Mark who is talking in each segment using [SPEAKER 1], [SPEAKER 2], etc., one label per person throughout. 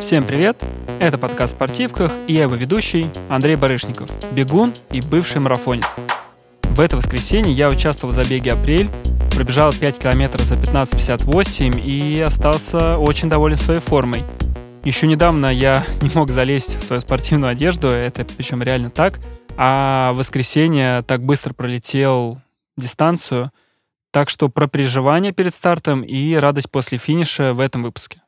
[SPEAKER 1] Всем привет! Это подкаст «Спортивках» и я его ведущий Андрей Барышников, бегун и бывший марафонец. В это воскресенье я участвовал в забеге «Апрель», пробежал 5 километров за 15.58 и остался очень доволен своей формой. Еще недавно я не мог залезть в свою спортивную одежду, это причем реально так, а в воскресенье так быстро пролетел дистанцию, так что про переживания перед стартом и радость после финиша в этом выпуске.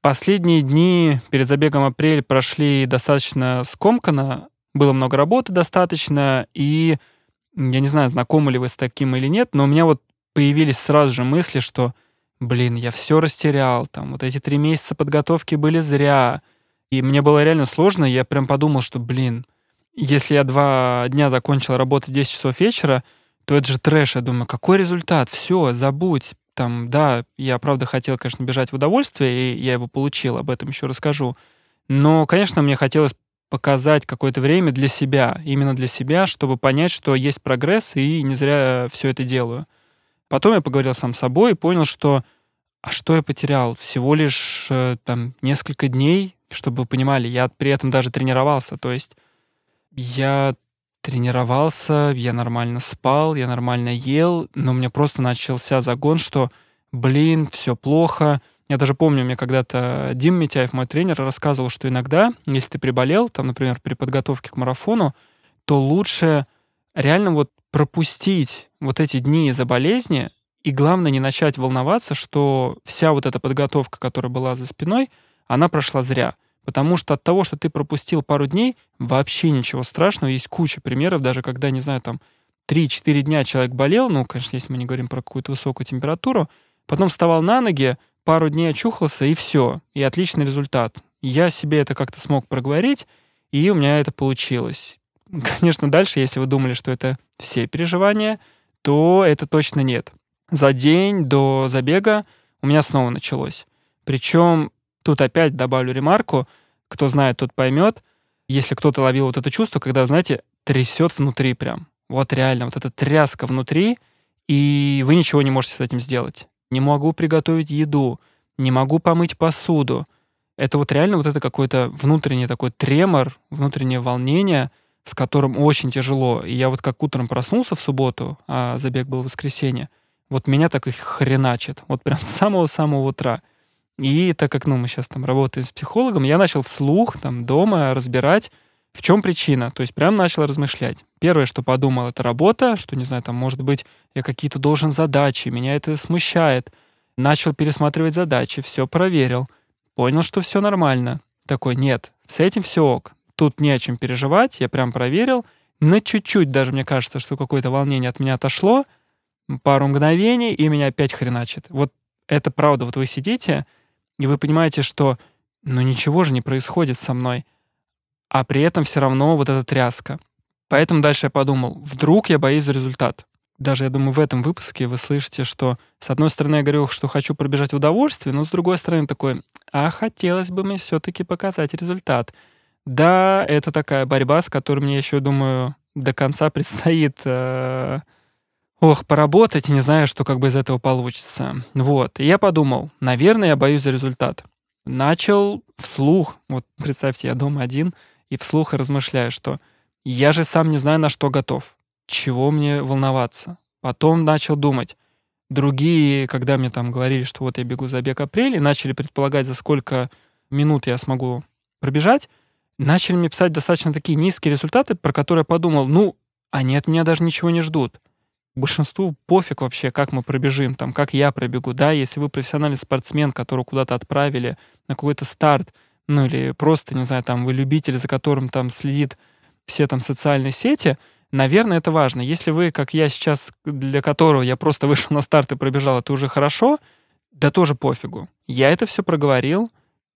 [SPEAKER 1] Последние дни перед забегом апрель прошли достаточно скомканно, было много работы достаточно, и я не знаю, знакомы ли вы с таким или нет, но у меня вот появились сразу же мысли, что, блин, я все растерял, там, вот эти три месяца подготовки были зря, и мне было реально сложно, я прям подумал, что, блин, если я два дня закончил работать в 10 часов вечера, то это же трэш. Я думаю, какой результат? Все, забудь там, да, я правда хотел, конечно, бежать в удовольствие, и я его получил, об этом еще расскажу. Но, конечно, мне хотелось показать какое-то время для себя, именно для себя, чтобы понять, что есть прогресс, и не зря все это делаю. Потом я поговорил сам с собой и понял, что а что я потерял? Всего лишь э, там несколько дней, чтобы вы понимали, я при этом даже тренировался. То есть я тренировался, я нормально спал, я нормально ел, но у меня просто начался загон, что, блин, все плохо. Я даже помню, мне когда-то Дим Митяев, мой тренер, рассказывал, что иногда, если ты приболел, там, например, при подготовке к марафону, то лучше реально вот пропустить вот эти дни из-за болезни и, главное, не начать волноваться, что вся вот эта подготовка, которая была за спиной, она прошла зря. Потому что от того, что ты пропустил пару дней, вообще ничего страшного. Есть куча примеров, даже когда, не знаю, там 3-4 дня человек болел, ну, конечно, если мы не говорим про какую-то высокую температуру, потом вставал на ноги, пару дней очухался, и все. И отличный результат. Я себе это как-то смог проговорить, и у меня это получилось. Конечно, дальше, если вы думали, что это все переживания, то это точно нет. За день до забега у меня снова началось. Причем Тут опять добавлю ремарку, кто знает, тот поймет. Если кто-то ловил вот это чувство, когда, знаете, трясет внутри прям. Вот реально, вот эта тряска внутри, и вы ничего не можете с этим сделать. Не могу приготовить еду, не могу помыть посуду. Это вот реально вот это какой-то внутренний такой тремор, внутреннее волнение, с которым очень тяжело. И я вот как утром проснулся в субботу, а забег был в воскресенье, вот меня так и хреначит. Вот прям с самого-самого утра. И так как, ну, мы сейчас там работаем с психологом, я начал вслух там дома разбирать, в чем причина. То есть прям начал размышлять. Первое, что подумал, это работа, что, не знаю, там, может быть, я какие-то должен задачи, меня это смущает. Начал пересматривать задачи, все проверил. Понял, что все нормально. Такой, нет, с этим все ок. Тут не о чем переживать, я прям проверил. На чуть-чуть даже, мне кажется, что какое-то волнение от меня отошло. Пару мгновений, и меня опять хреначит. Вот это правда. Вот вы сидите, и вы понимаете, что ну ничего же не происходит со мной, а при этом все равно вот эта тряска. Поэтому дальше я подумал, вдруг я боюсь за результат. Даже, я думаю, в этом выпуске вы слышите, что с одной стороны я говорю, что хочу пробежать в удовольствие, но с другой стороны такой, а хотелось бы мне все-таки показать результат. Да, это такая борьба, с которой мне еще, думаю, до конца предстоит э, ох, поработать, не знаю, что как бы из этого получится. Вот. И я подумал, наверное, я боюсь за результат. Начал вслух, вот представьте, я дома один, и вслух размышляю, что я же сам не знаю, на что готов. Чего мне волноваться? Потом начал думать. Другие, когда мне там говорили, что вот я бегу за бег апрель, и начали предполагать, за сколько минут я смогу пробежать, начали мне писать достаточно такие низкие результаты, про которые я подумал, ну, они от меня даже ничего не ждут большинству пофиг вообще, как мы пробежим, там, как я пробегу, да, если вы профессиональный спортсмен, которого куда-то отправили на какой-то старт, ну или просто, не знаю, там, вы любитель, за которым там следит все там социальные сети, наверное, это важно. Если вы, как я сейчас, для которого я просто вышел на старт и пробежал, это уже хорошо, да тоже пофигу. Я это все проговорил,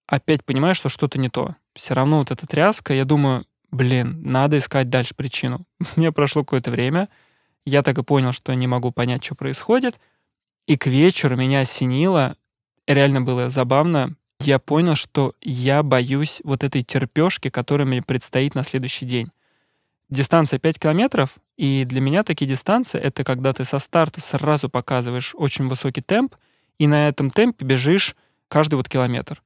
[SPEAKER 1] опять понимаю, что что-то не то. Все равно вот эта тряска, я думаю, блин, надо искать дальше причину. Мне прошло какое-то время, я так и понял, что не могу понять, что происходит. И к вечеру меня осенило. Реально было забавно. Я понял, что я боюсь вот этой терпешки, которая мне предстоит на следующий день. Дистанция 5 километров, и для меня такие дистанции — это когда ты со старта сразу показываешь очень высокий темп, и на этом темпе бежишь каждый вот километр.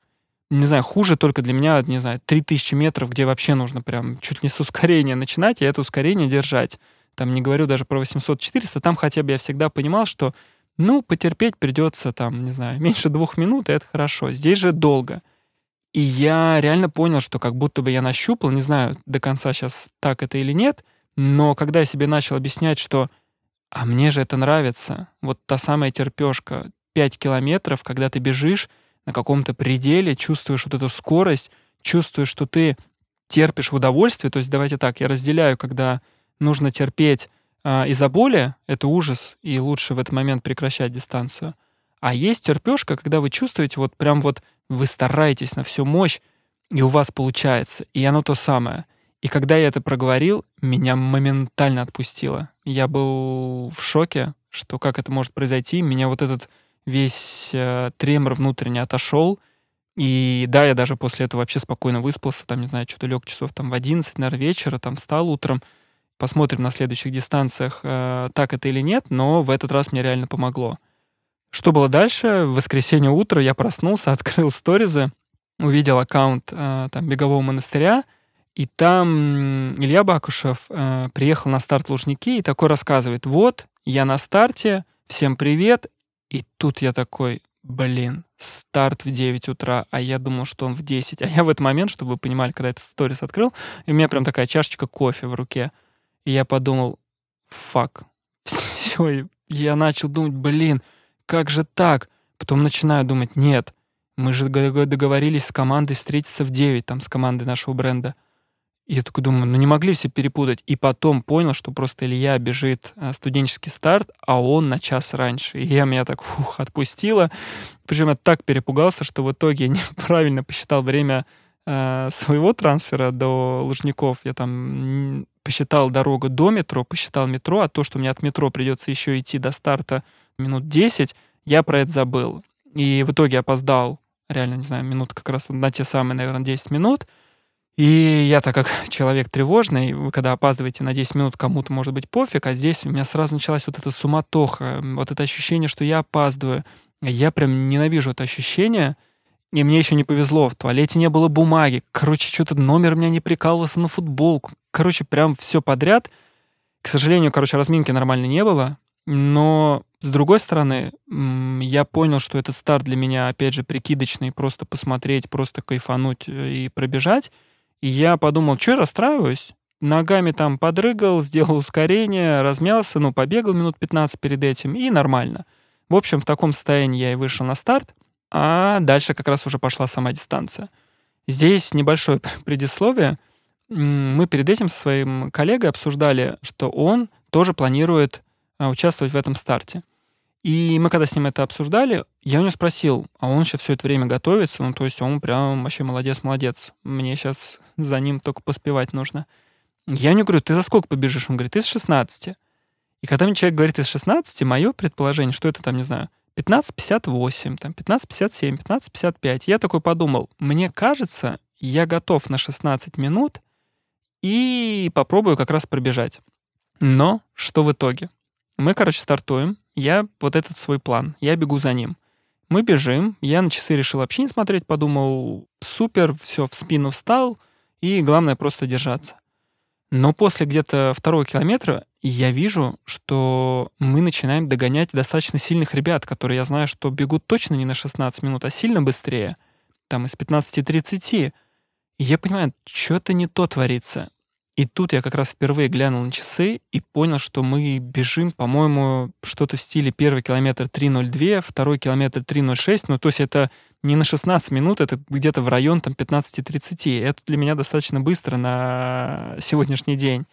[SPEAKER 1] Не знаю, хуже только для меня, не знаю, 3000 метров, где вообще нужно прям чуть ли с ускорения начинать, и это ускорение держать. Там не говорю даже про 800-400, там хотя бы я всегда понимал, что, ну, потерпеть придется там, не знаю, меньше двух минут, и это хорошо. Здесь же долго. И я реально понял, что как будто бы я нащупал, не знаю до конца сейчас так это или нет, но когда я себе начал объяснять, что а мне же это нравится, вот та самая терпешка, 5 километров, когда ты бежишь на каком-то пределе, чувствуешь вот эту скорость, чувствуешь, что ты терпишь в удовольствие. То есть давайте так, я разделяю, когда нужно терпеть э, из-за боли, это ужас, и лучше в этот момент прекращать дистанцию. А есть терпешка, когда вы чувствуете, вот прям вот вы стараетесь на всю мощь, и у вас получается, и оно то самое. И когда я это проговорил, меня моментально отпустило. Я был в шоке, что как это может произойти. Меня вот этот весь э, тремор внутренне отошел. И да, я даже после этого вообще спокойно выспался, там, не знаю, что-то лег часов там в 11, наверное, вечера, там встал утром. Посмотрим на следующих дистанциях, э, так это или нет, но в этот раз мне реально помогло. Что было дальше? В воскресенье утро я проснулся, открыл сторизы, увидел аккаунт э, там бегового монастыря, и там Илья Бакушев э, приехал на старт Лужники и такой рассказывает, вот, я на старте, всем привет, и тут я такой, блин, старт в 9 утра, а я думал, что он в 10. А я в этот момент, чтобы вы понимали, когда этот сторис открыл, и у меня прям такая чашечка кофе в руке. И я подумал, фак. Все, я начал думать, блин, как же так? Потом начинаю думать, нет, мы же договорились с командой встретиться в 9, там, с командой нашего бренда. И я такой думаю, ну не могли все перепутать. И потом понял, что просто Илья бежит э, студенческий старт, а он на час раньше. И я меня так фух, отпустила. Причем я так перепугался, что в итоге неправильно посчитал время своего трансфера до Лужников. Я там посчитал дорогу до метро, посчитал метро, а то, что мне от метро придется еще идти до старта минут 10, я про это забыл. И в итоге опоздал, реально, не знаю, минут как раз на те самые, наверное, 10 минут — и я, так как человек тревожный, вы когда опаздываете на 10 минут, кому-то может быть пофиг, а здесь у меня сразу началась вот эта суматоха, вот это ощущение, что я опаздываю. Я прям ненавижу это ощущение, и мне еще не повезло, в туалете не было бумаги, короче, что-то номер меня не прикалывался на футболку, короче, прям все подряд. К сожалению, короче, разминки нормально не было, но с другой стороны, я понял, что этот старт для меня, опять же, прикидочный, просто посмотреть, просто кайфануть э, и пробежать. И я подумал, что я расстраиваюсь? Ногами там подрыгал, сделал ускорение, размялся, ну, побегал минут 15 перед этим, и нормально. В общем, в таком состоянии я и вышел на старт, а дальше как раз уже пошла сама дистанция. Здесь небольшое предисловие. Мы перед этим со своим коллегой обсуждали, что он тоже планирует а, участвовать в этом старте. И мы когда с ним это обсуждали, я у него спросил, а он сейчас все это время готовится, ну то есть он прям вообще молодец-молодец. Мне сейчас за ним только поспевать нужно. Я не говорю, ты за сколько побежишь? Он говорит, из 16. И когда мне человек говорит из 16, мое предположение, что это там, не знаю, 15.58, там 15.57, 15.55, я такой подумал, мне кажется, я готов на 16 минут и попробую как раз пробежать. Но что в итоге? Мы, короче, стартуем, я вот этот свой план, я бегу за ним. Мы бежим, я на часы решил вообще не смотреть, подумал, супер, все, в спину встал, и главное просто держаться. Но после где-то второго километра я вижу, что мы начинаем догонять достаточно сильных ребят, которые я знаю, что бегут точно не на 16 минут, а сильно быстрее, там из 15-30. И я понимаю, что-то не то творится. И тут я как раз впервые глянул на часы и понял, что мы бежим, по-моему, что-то в стиле первый километр 3.02, второй километр 3.06. Ну, то есть это не на 16 минут, это где-то в район там 15-30. Это для меня достаточно быстро на сегодняшний день.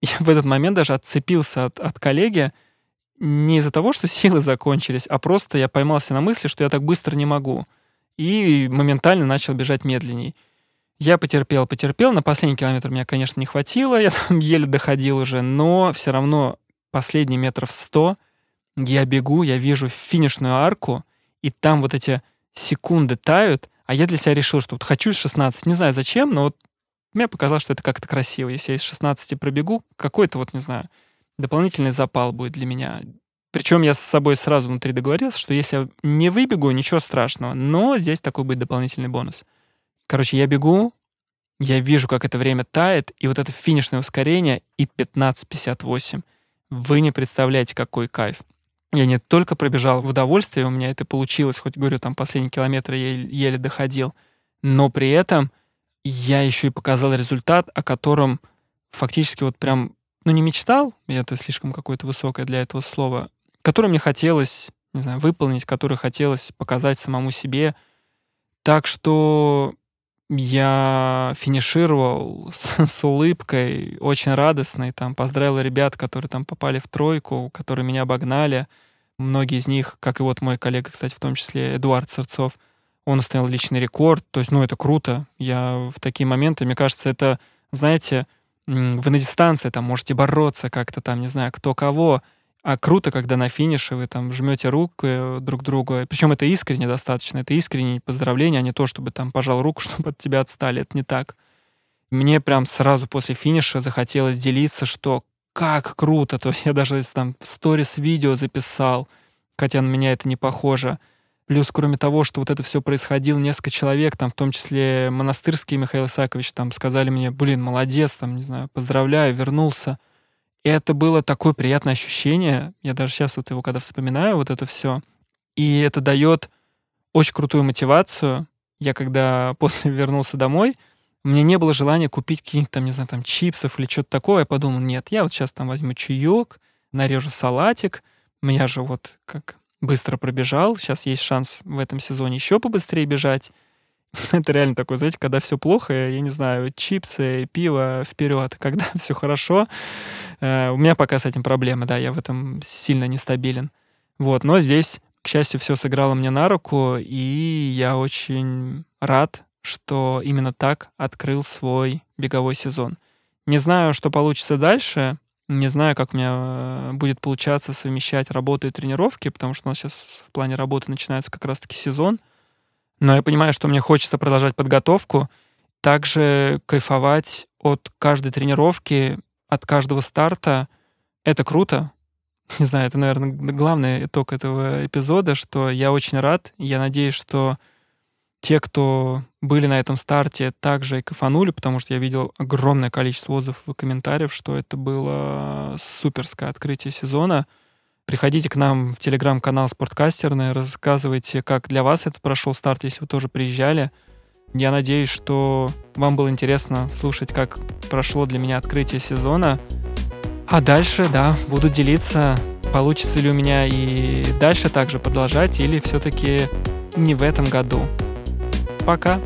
[SPEAKER 1] Я в этот момент даже отцепился от, от коллеги не из-за того, что силы закончились, а просто я поймался на мысли, что я так быстро не могу. И моментально начал бежать медленней. Я потерпел, потерпел. На последний километр меня, конечно, не хватило. Я там еле доходил уже. Но все равно последний метров сто я бегу, я вижу финишную арку, и там вот эти секунды тают, а я для себя решил, что вот хочу из 16, не знаю зачем, но вот мне показалось, что это как-то красиво. Если я из 16 пробегу, какой-то вот, не знаю, дополнительный запал будет для меня. Причем я с собой сразу внутри договорился, что если я не выбегу, ничего страшного. Но здесь такой будет дополнительный бонус. Короче, я бегу, я вижу, как это время тает, и вот это финишное ускорение и 15.58. Вы не представляете, какой кайф. Я не только пробежал в удовольствие, у меня это получилось, хоть, говорю, там последние километры я еле доходил, но при этом я еще и показал результат, о котором фактически вот прям, ну, не мечтал, это слишком какое-то высокое для этого слова, который мне хотелось, не знаю, выполнить, который хотелось показать самому себе. Так что я финишировал с, с улыбкой, очень радостной, там, поздравил ребят, которые там попали в тройку, которые меня обогнали. Многие из них, как и вот мой коллега, кстати, в том числе Эдуард Сырцов, он установил личный рекорд. То есть, ну, это круто. Я в такие моменты, мне кажется, это, знаете, вы на дистанции там можете бороться как-то там, не знаю, кто кого. А круто, когда на финише вы там жмете руку э, друг другу. Причем это искренне достаточно. Это искреннее поздравление, а не то, чтобы там пожал руку, чтобы от тебя отстали. Это не так. Мне прям сразу после финиша захотелось делиться, что как круто. То есть я даже там в сторис видео записал, хотя на меня это не похоже. Плюс, кроме того, что вот это все происходило, несколько человек, там, в том числе монастырский Михаил Исакович, там, сказали мне, блин, молодец, там, не знаю, поздравляю, вернулся. И это было такое приятное ощущение. Я даже сейчас вот его, когда вспоминаю, вот это все. И это дает очень крутую мотивацию. Я когда после вернулся домой, у меня не было желания купить каких-то там, не знаю, там чипсов или что-то такое. Я подумал, нет, я вот сейчас там возьму чаек, нарежу салатик. Меня же вот как быстро пробежал. Сейчас есть шанс в этом сезоне еще побыстрее бежать. Это реально такое, знаете, когда все плохо, я не знаю, чипсы, пиво вперед. Когда все хорошо, э, у меня пока с этим проблемы, да, я в этом сильно нестабилен. Вот, но здесь, к счастью, все сыграло мне на руку, и я очень рад, что именно так открыл свой беговой сезон. Не знаю, что получится дальше, не знаю, как у меня э, будет получаться совмещать работу и тренировки, потому что у нас сейчас в плане работы начинается как раз-таки сезон — но я понимаю, что мне хочется продолжать подготовку, также кайфовать от каждой тренировки, от каждого старта. Это круто. Не знаю, это, наверное, главный итог этого эпизода, что я очень рад. Я надеюсь, что те, кто были на этом старте, также и кайфанули, потому что я видел огромное количество отзывов и комментариев, что это было суперское открытие сезона — Приходите к нам в телеграм-канал Спорткастерный, рассказывайте, как для вас это прошел старт, если вы тоже приезжали. Я надеюсь, что вам было интересно слушать, как прошло для меня открытие сезона. А дальше, да, буду делиться, получится ли у меня и дальше также продолжать, или все-таки не в этом году. Пока!